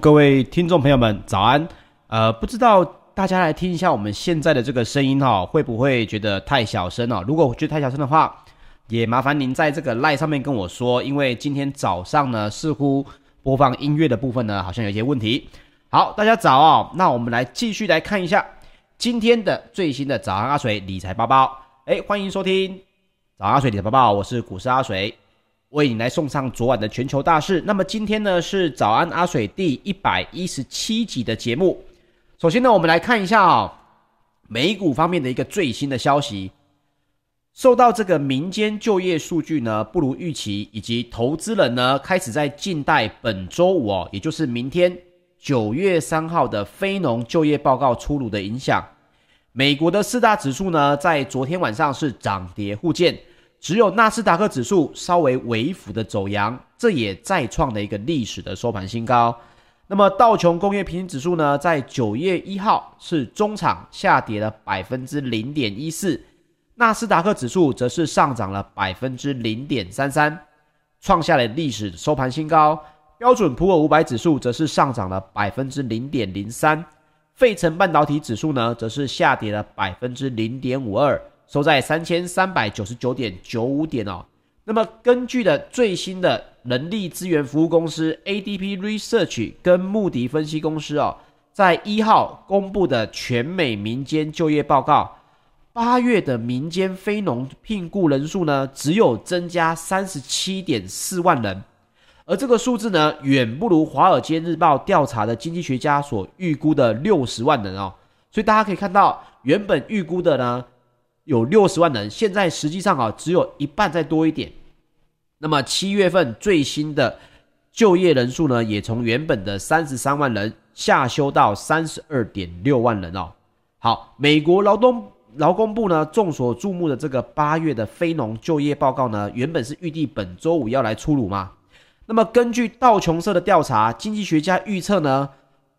各位听众朋友们，早安。呃，不知道大家来听一下我们现在的这个声音哈，会不会觉得太小声哦？如果觉得太小声的话，也麻烦您在这个 LINE 上面跟我说，因为今天早上呢，似乎播放音乐的部分呢，好像有些问题。好，大家早哦。那我们来继续来看一下今天的最新的早安阿水理财包包。哎，欢迎收听早安阿水理财包包，我是股市阿水。为你来送上昨晚的全球大事。那么今天呢，是早安阿水第一百一十七集的节目。首先呢，我们来看一下啊、哦，美股方面的一个最新的消息。受到这个民间就业数据呢不如预期，以及投资人呢开始在静待本周五哦，也就是明天九月三号的非农就业报告出炉的影响，美国的四大指数呢在昨天晚上是涨跌互见。只有纳斯达克指数稍微微幅的走扬，这也再创了一个历史的收盘新高。那么道琼工业平均指数呢，在九月一号是中场下跌了百分之零点一四，纳斯达克指数则是上涨了百分之零点三三，创下了历史收盘新高。标准普尔五百指数则是上涨了百分之零点零三，费城半导体指数呢，则是下跌了百分之零点五二。收在三千三百九十九点九五点哦。那么，根据的最新的人力资源服务公司 ADP Research 跟穆迪分析公司哦，在一号公布的全美民间就业报告，八月的民间非农聘雇人数呢，只有增加三十七点四万人，而这个数字呢，远不如华尔街日报调查的经济学家所预估的六十万人哦。所以大家可以看到，原本预估的呢。有六十万人，现在实际上啊，只有一半再多一点。那么七月份最新的就业人数呢，也从原本的三十三万人下修到三十二点六万人哦。好，美国劳动劳工部呢，众所注目的这个八月的非农就业报告呢，原本是预计本周五要来出炉嘛。那么根据道琼社的调查，经济学家预测呢，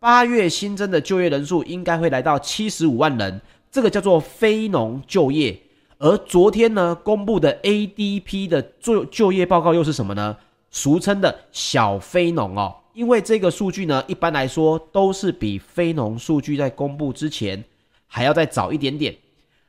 八月新增的就业人数应该会来到七十五万人。这个叫做非农就业，而昨天呢公布的 ADP 的就就业报告又是什么呢？俗称的小非农哦，因为这个数据呢一般来说都是比非农数据在公布之前还要再早一点点。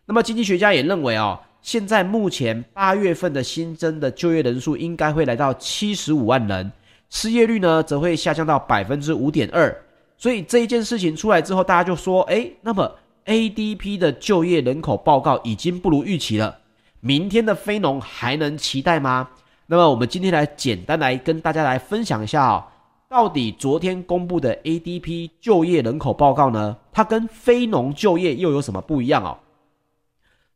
那么经济学家也认为哦，现在目前八月份的新增的就业人数应该会来到七十五万人，失业率呢则会下降到百分之五点二。所以这一件事情出来之后，大家就说，诶，那么。ADP 的就业人口报告已经不如预期了，明天的非农还能期待吗？那么我们今天来简单来跟大家来分享一下啊，到底昨天公布的 ADP 就业人口报告呢，它跟非农就业又有什么不一样哦？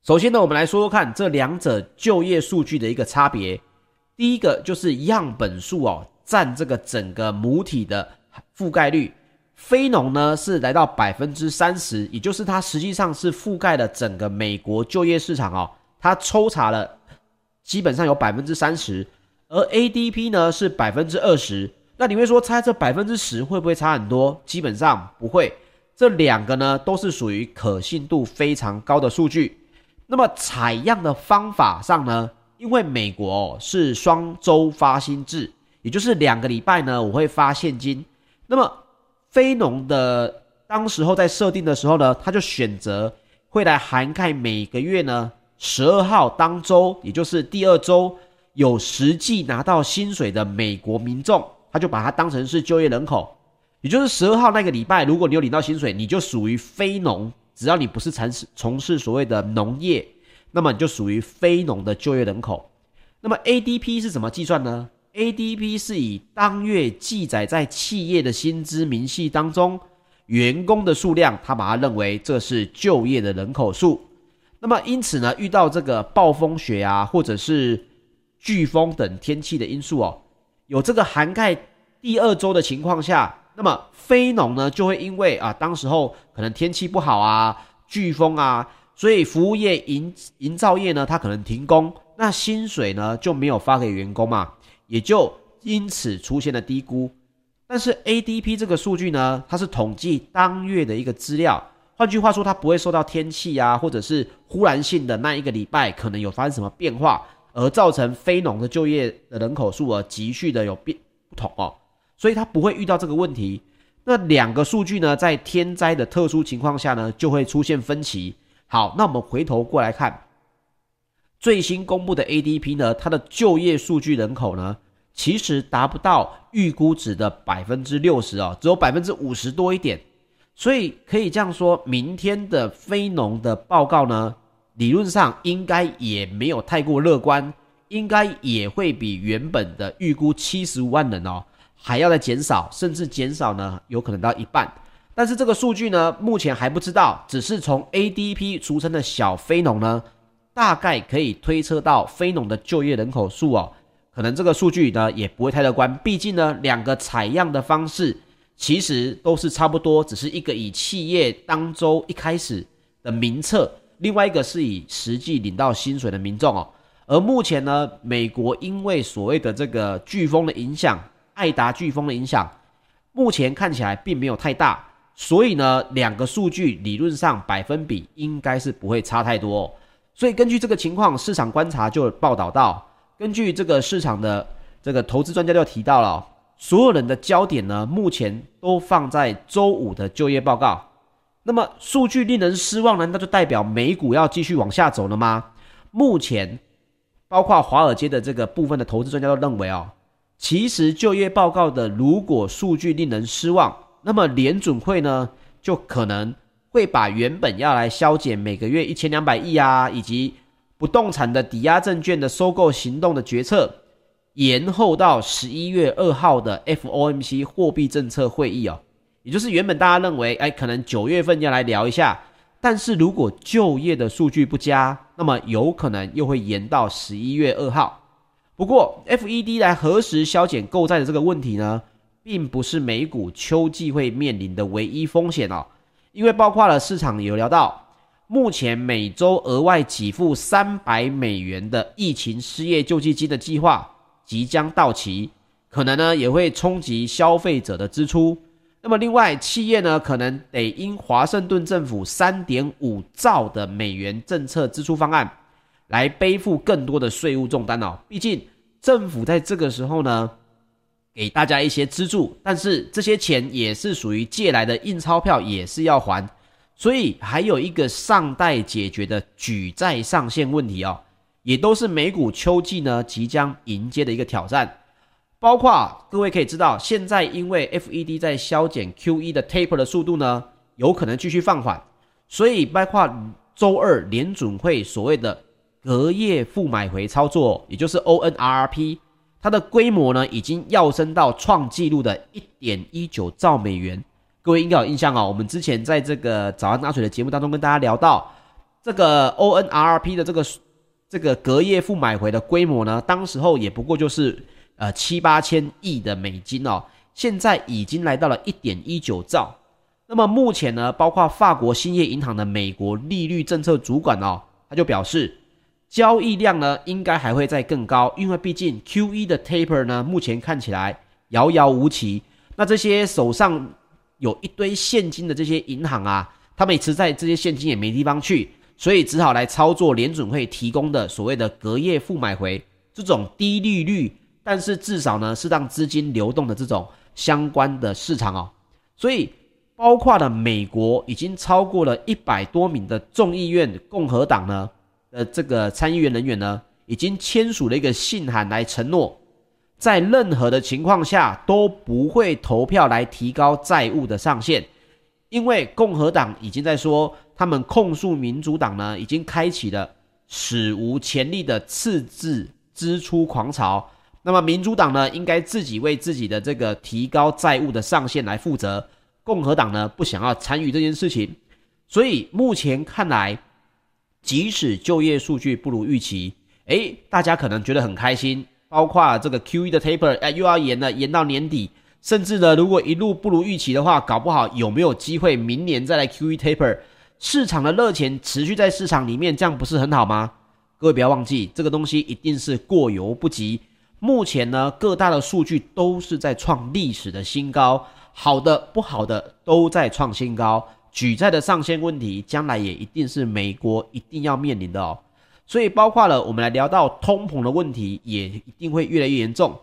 首先呢，我们来说说看这两者就业数据的一个差别。第一个就是样本数哦，占这个整个母体的覆盖率。非农呢是来到百分之三十，也就是它实际上是覆盖了整个美国就业市场哦。它抽查了基本上有百分之三十，而 ADP 呢是百分之二十。那你会说，猜这百分之十会不会差很多？基本上不会。这两个呢都是属于可信度非常高的数据。那么采样的方法上呢，因为美国哦是双周发薪制，也就是两个礼拜呢我会发现金。那么非农的当时候在设定的时候呢，他就选择会来涵盖每个月呢十二号当周，也就是第二周有实际拿到薪水的美国民众，他就把它当成是就业人口，也就是十二号那个礼拜，如果你有领到薪水，你就属于非农，只要你不是从事从事所谓的农业，那么你就属于非农的就业人口。那么 ADP 是怎么计算呢 ADP 是以当月记载在企业的薪资明细当中员工的数量，他把它认为这是就业的人口数。那么因此呢，遇到这个暴风雪啊，或者是飓风等天气的因素哦，有这个涵盖第二周的情况下，那么非农呢就会因为啊，当时候可能天气不好啊，飓风啊，所以服务业营营造业呢，它可能停工，那薪水呢就没有发给员工嘛，也就因此出现了低估。但是 ADP 这个数据呢，它是统计当月的一个资料。换句话说，它不会受到天气啊，或者是忽然性的那一个礼拜可能有发生什么变化，而造成非农的就业的人口数额急剧的有变不同哦，所以它不会遇到这个问题。那两个数据呢，在天灾的特殊情况下呢，就会出现分歧。好，那我们回头过来看最新公布的 ADP 呢，它的就业数据人口呢，其实达不到预估值的百分之六十哦，只有百分之五十多一点。所以可以这样说，明天的非农的报告呢，理论上应该也没有太过乐观，应该也会比原本的预估七十五万人哦还要再减少，甚至减少呢，有可能到一半。但是这个数据呢，目前还不知道，只是从 ADP 俗称的小非农呢，大概可以推测到非农的就业人口数哦，可能这个数据呢也不会太乐观，毕竟呢两个采样的方式。其实都是差不多，只是一个以企业当周一开始的名册，另外一个是以实际领到薪水的民众哦。而目前呢，美国因为所谓的这个飓风的影响，爱达飓风的影响，目前看起来并没有太大，所以呢，两个数据理论上百分比应该是不会差太多哦。所以根据这个情况，市场观察就报道到，根据这个市场的这个投资专家就提到了。所有人的焦点呢，目前都放在周五的就业报告。那么数据令人失望，难道就代表美股要继续往下走了吗？目前，包括华尔街的这个部分的投资专家都认为哦，其实就业报告的如果数据令人失望，那么联准会呢，就可能会把原本要来削减每个月一千两百亿啊，以及不动产的抵押证券的收购行动的决策。延后到十一月二号的 FOMC 货币政策会议哦，也就是原本大家认为，哎，可能九月份要来聊一下，但是如果就业的数据不佳，那么有可能又会延到十一月二号。不过，FED 来何时削减购债的这个问题呢，并不是美股秋季会面临的唯一风险哦，因为包括了市场有聊到，目前每周额外给付三百美元的疫情失业救济金的计划。即将到期，可能呢也会冲击消费者的支出。那么另外，企业呢可能得因华盛顿政府三点五兆的美元政策支出方案，来背负更多的税务重担哦。毕竟政府在这个时候呢，给大家一些资助，但是这些钱也是属于借来的，印钞票也是要还，所以还有一个尚待解决的举债上限问题哦。也都是美股秋季呢即将迎接的一个挑战，包括各位可以知道，现在因为 FED 在削减 QE 的 taper 的速度呢，有可能继续放缓，所以包括周二联准会所谓的隔夜负买回操作，也就是 ONRRP，它的规模呢已经跃升到创纪录的一点一九兆美元。各位应该有印象哦，我们之前在这个早安拿水的节目当中跟大家聊到这个 ONRRP 的这个。这个隔夜负买回的规模呢，当时候也不过就是呃七八千亿的美金哦，现在已经来到了一点一九兆。那么目前呢，包括法国兴业银行的美国利率政策主管哦，他就表示，交易量呢应该还会再更高，因为毕竟 QE 的 taper 呢，目前看起来遥遥无期。那这些手上有一堆现金的这些银行啊，他们持在这些现金也没地方去。所以只好来操作联准会提供的所谓的隔夜负买回这种低利率，但是至少呢是让资金流动的这种相关的市场哦。所以包括了美国已经超过了一百多名的众议院共和党呢的这个参议员人员呢，已经签署了一个信函来承诺，在任何的情况下都不会投票来提高债务的上限。因为共和党已经在说，他们控诉民主党呢，已经开启了史无前例的赤字支出狂潮。那么民主党呢，应该自己为自己的这个提高债务的上限来负责。共和党呢，不想要参与这件事情。所以目前看来，即使就业数据不如预期，诶，大家可能觉得很开心。包括这个 QE 的 taper，哎，又要延了，延到年底。甚至呢，如果一路不如预期的话，搞不好有没有机会明年再来 QE taper？市场的热钱持续在市场里面，这样不是很好吗？各位不要忘记，这个东西一定是过犹不及。目前呢，各大的数据都是在创历史的新高，好的不好的都在创新高。举债的上限问题，将来也一定是美国一定要面临的哦。所以包括了我们来聊到通膨的问题，也一定会越来越严重。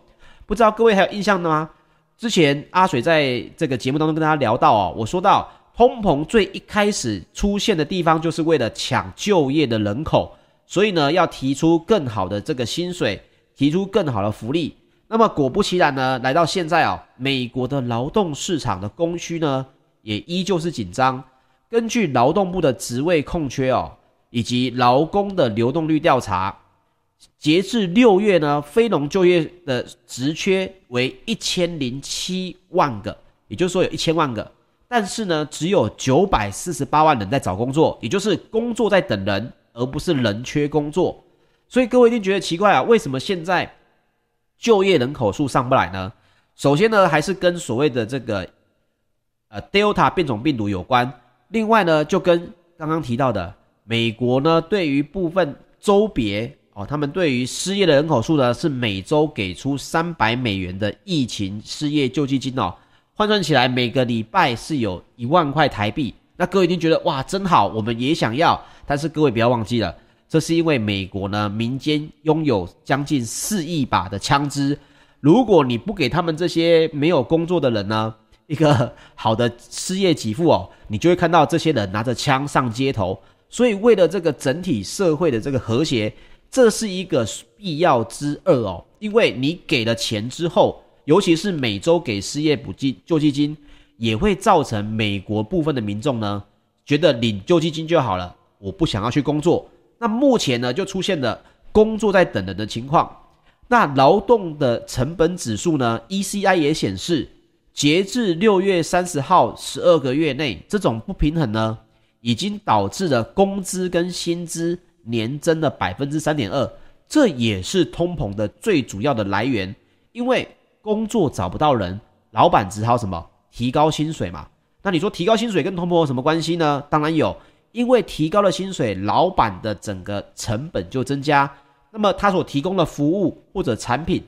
不知道各位还有印象的吗？之前阿水在这个节目当中跟大家聊到哦，我说到通膨最一开始出现的地方，就是为了抢就业的人口。所以呢，要提出更好的这个薪水，提出更好的福利。那么果不其然呢，来到现在啊，美国的劳动市场的供需呢，也依旧是紧张。根据劳动部的职位空缺哦，以及劳工的流动率调查，截至六月呢，非农就业的职缺为一千零七万个，也就是说有一千万个，但是呢，只有九百四十八万人在找工作，也就是工作在等人。而不是人缺工作，所以各位一定觉得奇怪啊，为什么现在就业人口数上不来呢？首先呢，还是跟所谓的这个呃 Delta 变种病毒有关。另外呢，就跟刚刚提到的美国呢，对于部分州别哦，他们对于失业的人口数呢，是每周给出三百美元的疫情失业救济金哦，换算起来每个礼拜是有一万块台币。那各位一定觉得哇，真好，我们也想要。但是各位不要忘记了，这是因为美国呢，民间拥有将近四亿把的枪支，如果你不给他们这些没有工作的人呢，一个好的失业给付哦，你就会看到这些人拿着枪上街头。所以为了这个整体社会的这个和谐，这是一个必要之恶哦。因为你给了钱之后，尤其是每周给失业补济救济金，也会造成美国部分的民众呢，觉得领救济金就好了。我不想要去工作，那目前呢就出现了工作在等人的情况。那劳动的成本指数呢，ECI 也显示，截至六月三十号十二个月内，这种不平衡呢，已经导致了工资跟薪资年增了百分之三点二，这也是通膨的最主要的来源。因为工作找不到人，老板只好什么提高薪水嘛。那你说提高薪水跟通膨有什么关系呢？当然有。因为提高了薪水，老板的整个成本就增加，那么他所提供的服务或者产品，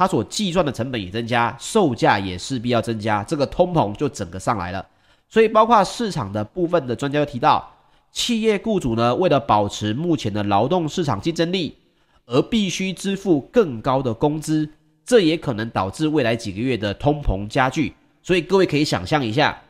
它所计算的成本也增加，售价也势必要增加，这个通膨就整个上来了。所以，包括市场的部分的专家又提到，企业雇主呢，为了保持目前的劳动市场竞争力，而必须支付更高的工资，这也可能导致未来几个月的通膨加剧。所以，各位可以想象一下，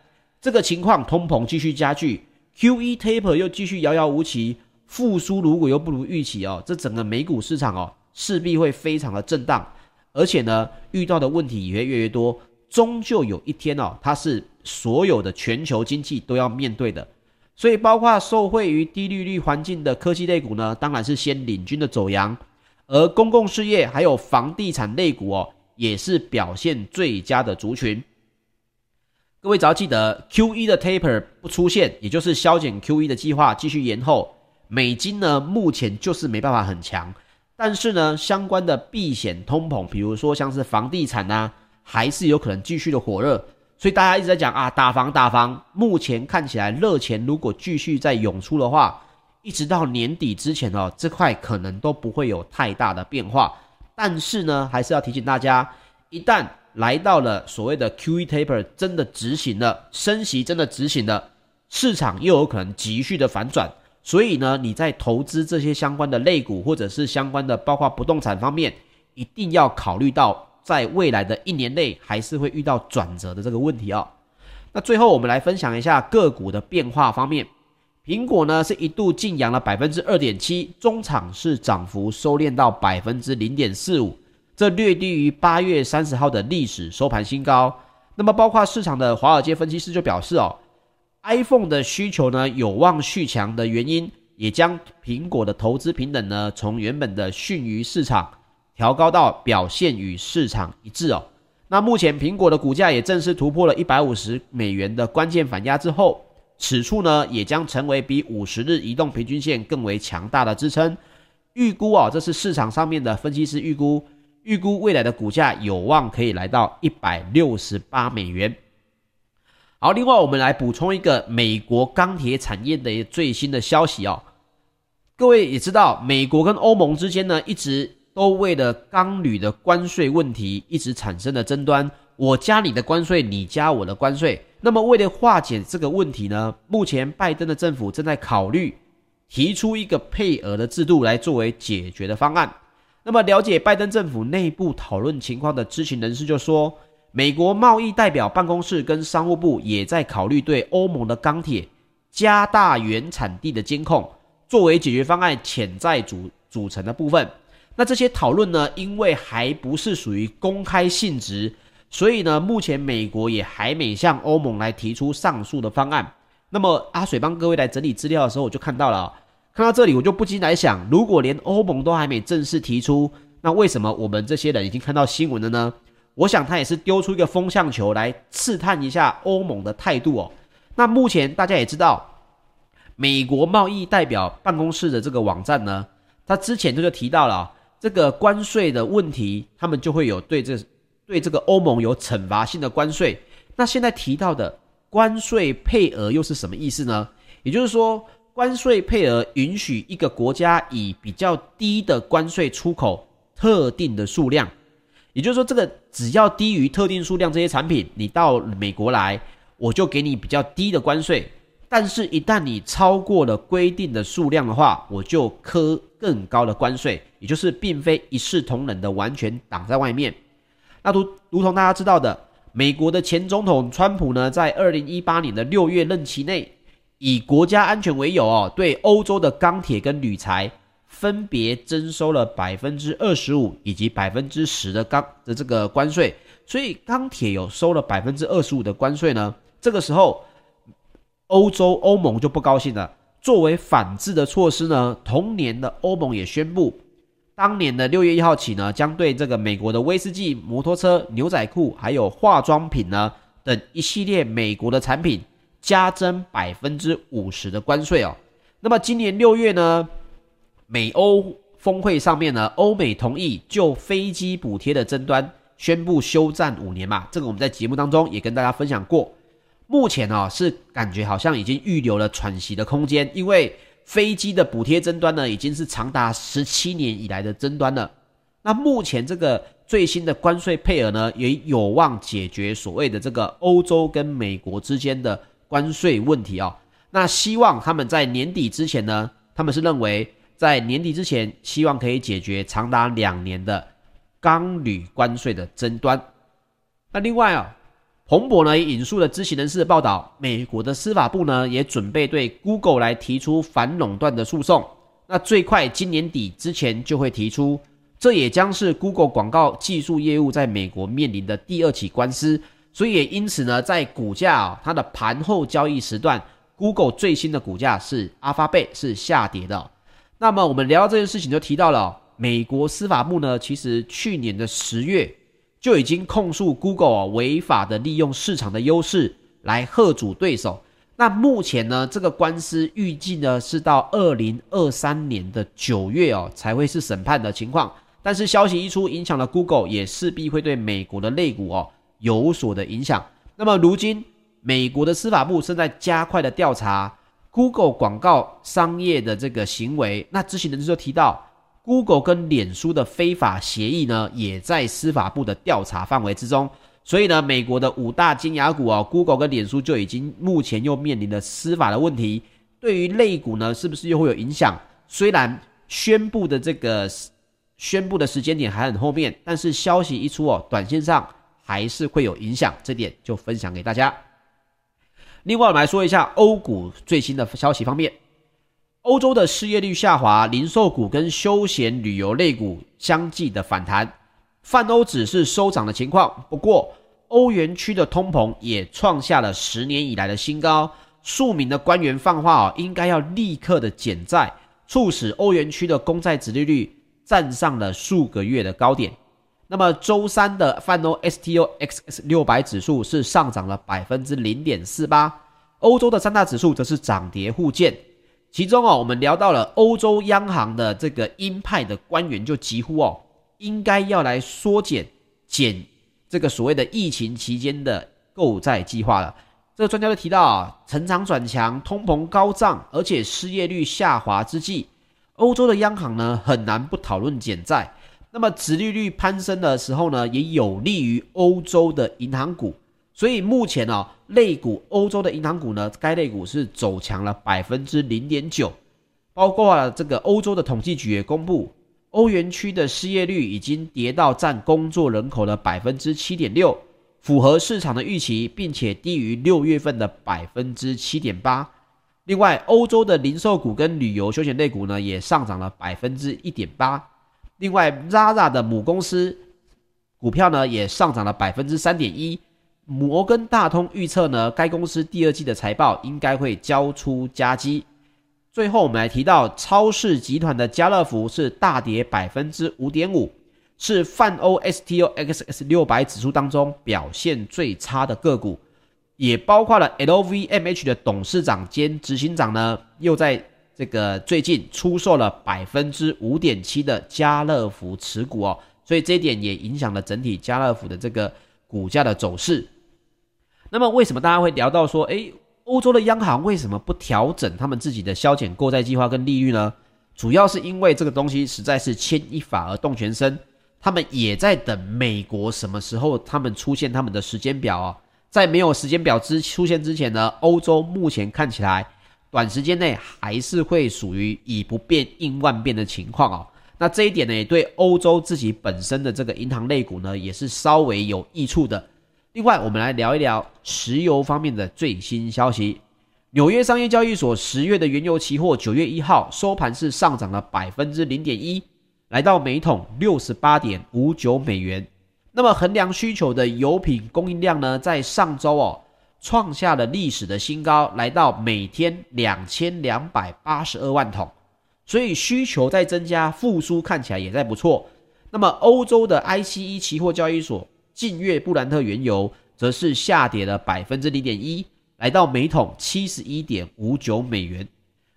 这个情况，通膨继续加剧。QE taper 又继续遥遥无期，复苏如果又不如预期哦，这整个美股市场哦势必会非常的震荡，而且呢遇到的问题也会越来越多，终究有一天哦，它是所有的全球经济都要面对的，所以包括受惠于低利率环境的科技类股呢，当然是先领军的走阳，而公共事业还有房地产类股哦，也是表现最佳的族群。各位只要记得，QE 的 taper 不出现，也就是削减 QE 的计划继续延后，美金呢目前就是没办法很强。但是呢，相关的避险通膨，比如说像是房地产啊，还是有可能继续的火热。所以大家一直在讲啊，打房打房。目前看起来热钱如果继续在涌出的话，一直到年底之前哦，这块可能都不会有太大的变化。但是呢，还是要提醒大家，一旦来到了所谓的 QE taper 真的执行了，升息真的执行了，市场又有可能急剧的反转，所以呢，你在投资这些相关的类股或者是相关的包括不动产方面，一定要考虑到在未来的一年内还是会遇到转折的这个问题哦。那最后我们来分享一下个股的变化方面，苹果呢是一度劲扬了百分之二点七，中场是涨幅收敛到百分之零点四五。这略低于八月三十号的历史收盘新高。那么，包括市场的华尔街分析师就表示哦，iPhone 的需求呢有望续强的原因，也将苹果的投资平等呢从原本的逊于市场调高到表现与市场一致哦。那目前苹果的股价也正式突破了一百五十美元的关键反压之后，此处呢也将成为比五十日移动平均线更为强大的支撑。预估啊，这是市场上面的分析师预估，预估未来的股价有望可以来到一百六十八美元。好，另外我们来补充一个美国钢铁产业的最新的消息哦。各位也知道，美国跟欧盟之间呢一直。都为了钢铝的关税问题一直产生了争端，我加你的关税，你加我的关税。那么为了化解这个问题呢，目前拜登的政府正在考虑提出一个配额的制度来作为解决的方案。那么了解拜登政府内部讨论情况的知情人士就说，美国贸易代表办公室跟商务部也在考虑对欧盟的钢铁加大原产地的监控，作为解决方案潜在组组成的部分。那这些讨论呢，因为还不是属于公开性质，所以呢，目前美国也还没向欧盟来提出上述的方案。那么阿水帮各位来整理资料的时候，我就看到了，看到这里我就不禁来想，如果连欧盟都还没正式提出，那为什么我们这些人已经看到新闻了呢？我想他也是丢出一个风向球来试探一下欧盟的态度哦。那目前大家也知道，美国贸易代表办公室的这个网站呢，他之前就就提到了。这个关税的问题，他们就会有对这对这个欧盟有惩罚性的关税。那现在提到的关税配额又是什么意思呢？也就是说，关税配额允许一个国家以比较低的关税出口特定的数量。也就是说，这个只要低于特定数量这些产品，你到美国来，我就给你比较低的关税。但是，一旦你超过了规定的数量的话，我就科更高的关税，也就是并非一视同仁的完全挡在外面。那如如同大家知道的，美国的前总统川普呢，在二零一八年的六月任期内，以国家安全为由哦，对欧洲的钢铁跟铝材分别征收了百分之二十五以及百分之十的钢的这个关税。所以钢铁有收了百分之二十五的关税呢，这个时候。欧洲欧盟就不高兴了。作为反制的措施呢，同年的欧盟也宣布，当年的六月一号起呢，将对这个美国的威士忌、摩托车、牛仔裤还有化妆品呢等一系列美国的产品加征百分之五十的关税哦。那么今年六月呢，美欧峰会上面呢，欧美同意就飞机补贴的争端宣布休战五年嘛。这个我们在节目当中也跟大家分享过。目前呢、是感觉好像已经预留了喘息的空间，因为飞机的补贴争端呢已经是长达十七年以来的争端了。那目前这个最新的关税配额呢，也有望解决所谓的这个欧洲跟美国之间的关税问题哦。那希望他们在年底之前呢，他们是认为在年底之前，希望可以解决长达两年的钢铝关税的争端。那另外啊、彭博呢也引述了知情人士的报道，美国的司法部呢也准备对 Google 来提出反垄断的诉讼，那最快今年底之前就会提出，这也将是 Google 广告技术业务在美国面临的第二起官司，所以也因此呢，在股价啊、它的盘后交易时段，Google 最新的股价是 Alphabet 是下跌的。那么我们聊到这件事情就提到了美国司法部呢，其实去年的十月。就已经控诉 Google 啊违法的利用市场的优势来吓阻对手。那目前呢，这个官司预计呢是到二零二三年的九月哦才会是审判的情况。但是消息一出，影响了 Google，也势必会对美国的类股哦有所的影响。那么如今美国的司法部正在加快的调查 Google 广告商业的这个行为。那知情人士就提到。Google 跟脸书的非法协议呢，也在司法部的调查范围之中。所以呢，美国的五大金牙股哦，Google 跟脸书就已经目前又面临了司法的问题。对于类股呢，是不是又会有影响？虽然宣布的这个宣布的时间点还很后面，但是消息一出哦，短线上还是会有影响。这点就分享给大家。另外，我们来说一下欧股最新的消息方面。欧洲的失业率下滑，零售股跟休闲旅游类股相继的反弹，泛欧指是收涨的情况。不过，欧元区的通膨也创下了十年以来的新高。数名的官员放话哦，应该要立刻的减债，促使欧元区的公债殖利率站上了数个月的高点。那么周三的泛欧 STOXX 六百指数是上涨了百分之零点四八，欧洲的三大指数则是涨跌互见。其中哦，我们聊到了欧洲央行的这个鹰派的官员就疾呼哦，应该要来缩减减这个所谓的疫情期间的购债计划了。这个专家就提到啊，成长转强，通膨高涨，而且失业率下滑之际，欧洲的央行呢很难不讨论减债。那么，殖利率攀升的时候呢，也有利于欧洲的银行股。所以目前呢、哦，类股欧洲的银行股呢，该类股是走强了百分之零点九。包括这个欧洲的统计局也公布，欧元区的失业率已经跌到占工作人口的百分之七点六。符合市场的预期，并且低于六月份的百分之七点八。另外，欧洲的零售股跟旅游休闲类股呢，也上涨了百分之一点八。另外，Zara 的母公司股票呢，也上涨了百分之三点一。摩根大通预测呢，该公司第二季的财报应该会交出佳绩。最后，我们来提到超市集团的家乐福是大跌百分之五点五。是泛欧 STOXX 六百指数当中表现最差的个股，也包括了 LVMH 的董事长兼执行长呢，又在这个最近出售了百分之五点七的家乐福持股哦，所以这一点也影响了整体家乐福的这个股价的走势。那么为什么大家会聊到说，诶，欧洲的央行为什么不调整他们自己的消减购债计划跟利率呢？主要是因为这个东西实在是牵一发而动全身。他们也在等美国什么时候他们出现他们的时间表哦，在没有时间表之出现之前呢，欧洲目前看起来短时间内还是会属于以不变应万变的情况哦。那这一点呢，也对欧洲自己本身的这个银行类股呢，也是稍微有益处的。另外，我们来聊一聊石油方面的最新消息。纽约商业交易所十月的原油期货九月一号收盘是上涨了百分之零点一。来到每桶六十八点五九美元。那么衡量需求的油品供应量呢，在上周哦创下了历史的新高，来到每天两千两百八十二万桶。所以需求在增加，复苏看起来也在不错。那么欧洲的 ICE 期货交易所近月布兰特原油则是下跌了百分之零点一，来到每桶七十一点五九美元。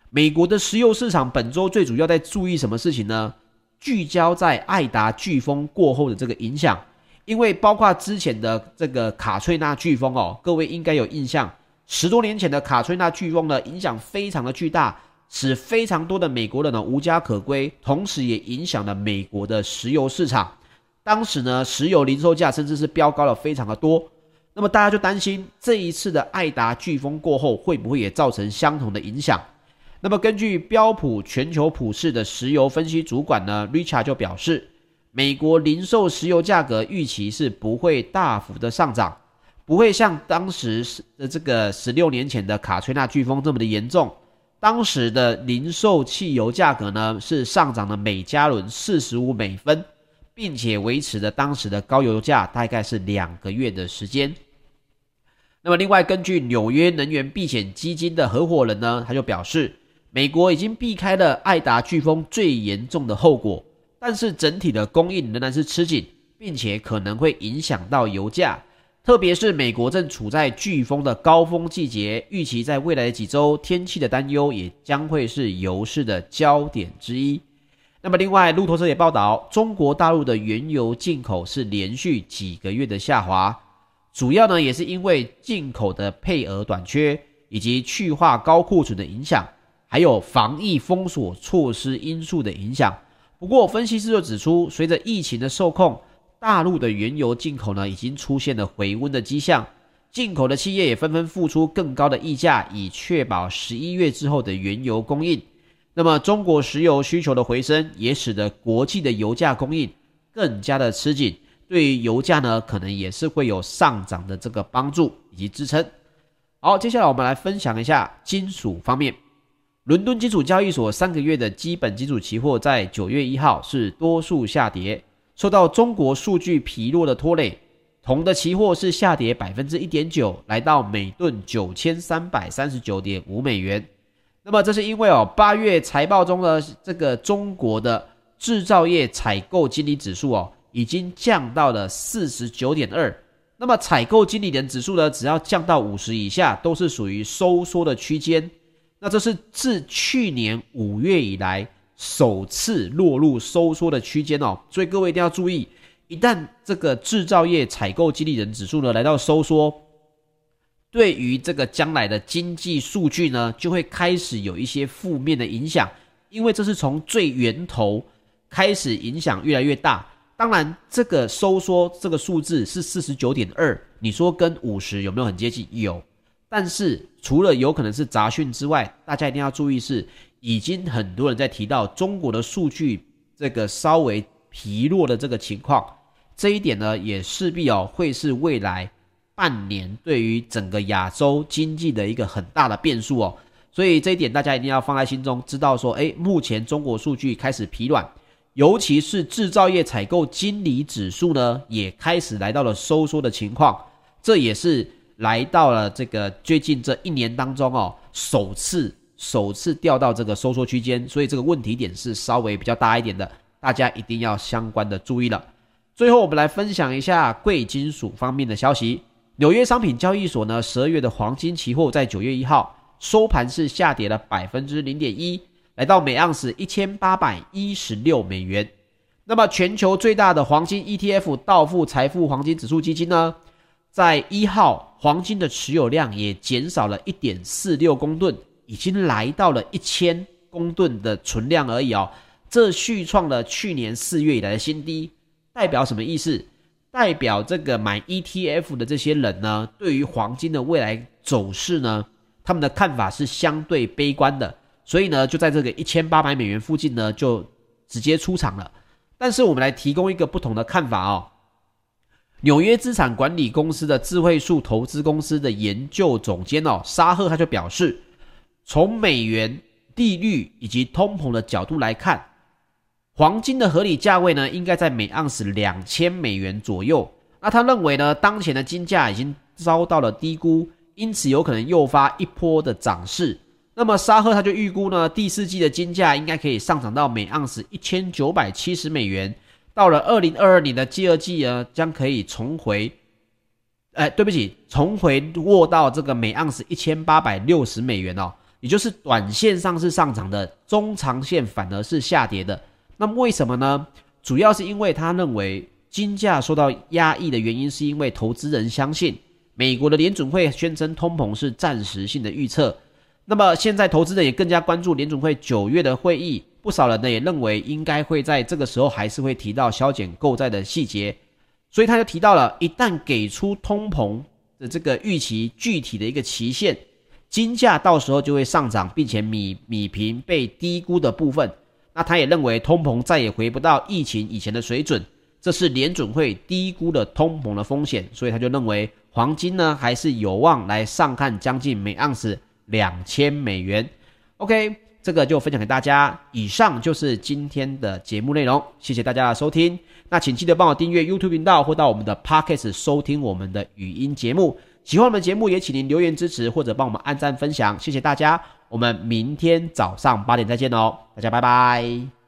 美国的石油市场本周最主要在注意什么事情呢？聚焦在爱达飓风过后的这个影响，因为包括之前的这个卡翠娜飓风哦，各位应该有印象，十多年前的卡翠娜飓风呢，影响非常的巨大，使非常多的美国人呢无家可归，同时也影响了美国的石油市场。当时呢，石油零售价甚至是飙高了非常的多，那么大家就担心这一次的爱达飓风过后会不会也造成相同的影响？那么，根据标普全球普世的石油分析主管呢，Richard 就表示，美国零售石油价格预期是不会大幅的上涨，不会像当时的这个十六年前的卡崔娜飓风这么的严重。当时的零售汽油价格呢是上涨了每加仑四十五美分，并且维持了当时的高油价大概是两个月的时间。那么，另外根据纽约能源避险基金的合伙人呢，他就表示。美国已经避开了爱达飓风最严重的后果，但是整体的供应仍然是吃紧，并且可能会影响到油价。特别是美国正处在飓风的高峰季节，预期在未来的几周天气的担忧也将会是油市的焦点之一。那么，另外路透社也报道，中国大陆的原油进口是连续几个月的下滑，主要呢也是因为进口的配额短缺以及去化高库存的影响。还有防疫封锁措施因素的影响。不过，分析师就指出，随着疫情的受控，大陆的原油进口呢已经出现了回温的迹象，进口的企业也纷纷付出更高的溢价，以确保十一月之后的原油供应。那么，中国石油需求的回升，也使得国际的油价供应更加的吃紧，对于油价呢，可能也是会有上涨的这个帮助以及支撑。好，接下来我们来分享一下金属方面。伦敦金属交易所三个月的基本金属期货在九月一号是多数下跌，受到中国数据疲弱的拖累，铜的期货是下跌百分之一点九，来到每吨九千三百三十九点五美元。那么这是因为哦，八月财报中的这个中国的制造业采购经理指数哦，已经降到了四十九点二。那么采购经理人指数呢，只要降到五十以下，都是属于收缩的区间。那这是自去年五月以来首次落入收缩的区间哦。所以各位一定要注意，一旦这个制造业采购经理人指数呢来到收缩，对于这个将来的经济数据呢，就会开始有一些负面的影响，因为这是从最源头开始影响越来越大。当然，这个收缩这个数字是四十九点二，你说跟五十有没有很接近？有，但是除了有可能是杂讯之外，大家一定要注意是，已经很多人在提到中国的数据这个稍微疲弱的这个情况，这一点呢，也势必哦会是未来半年对于整个亚洲经济的一个很大的变数哦，所以这一点大家一定要放在心中，知道说，诶，目前中国数据开始疲软。尤其是制造业采购经理指数呢，也开始来到了收缩的情况，这也是来到了这个最近这一年当中哦，首次首次掉到这个收缩区间，所以这个问题点是稍微比较大一点的，大家一定要相关的注意了。最后，我们来分享一下贵金属方面的消息。纽约商品交易所呢，十二月的黄金期货在九月一号收盘是下跌了百分之零点一。来到每盎司一千八百一十六美元。那么，全球最大的黄金 ETF 道富财富黄金指数基金呢，在一号黄金的持有量也减少了一点四六公吨，已经来到了一千公吨的存量而已哦。这续创了去年四月以来的新低，代表什么意思？代表这个买 ETF 的这些人呢，对于黄金的未来走势呢，他们的看法是相对悲观的。所以呢，就在这个一千八百美元附近呢，就直接出场了。但是我们来提供一个不同的看法哦。纽约资产管理公司的智慧树投资公司的研究总监哦，沙赫他就表示，从美元利率以及通膨的角度来看，黄金的合理价位呢，应该在每盎司两千美元左右。那他认为呢，当前的金价已经遭到了低估，因此有可能诱发一波的涨势。那么沙赫他就预估呢，第四季的金价应该可以上涨到每盎司一千九百七十美元。到了二零二二年的第二季呢，将可以重回，哎，对不起，重回握到这个每盎司一千八百六十美元哦。也就是短线上是上涨的，中长线反而是下跌的。那么为什么呢？主要是因为他认为金价受到压抑的原因，是因为投资人相信美国的联准会宣称通膨是暂时性的预测。那么现在投资人也更加关注联准会九月的会议，不少人呢也认为应该会在这个时候还是会提到削减购债的细节，所以他就提到了，一旦给出通膨的这个预期具体的一个期限，金价到时候就会上涨，并且米米平被低估的部分。那他也认为通膨再也回不到疫情以前的水准，这是联准会低估的通膨的风险，所以他就认为黄金呢还是有望来上看将近每盎司。两千美元，OK，这个就分享给大家。以上就是今天的节目内容，谢谢大家的收听。那请记得帮我订阅 YouTube 频道，或到我们的 Podcast 收听我们的语音节目。喜欢我们节目，也请您留言支持或者帮我们按赞分享，谢谢大家。我们明天早上八点再见哦，大家拜拜。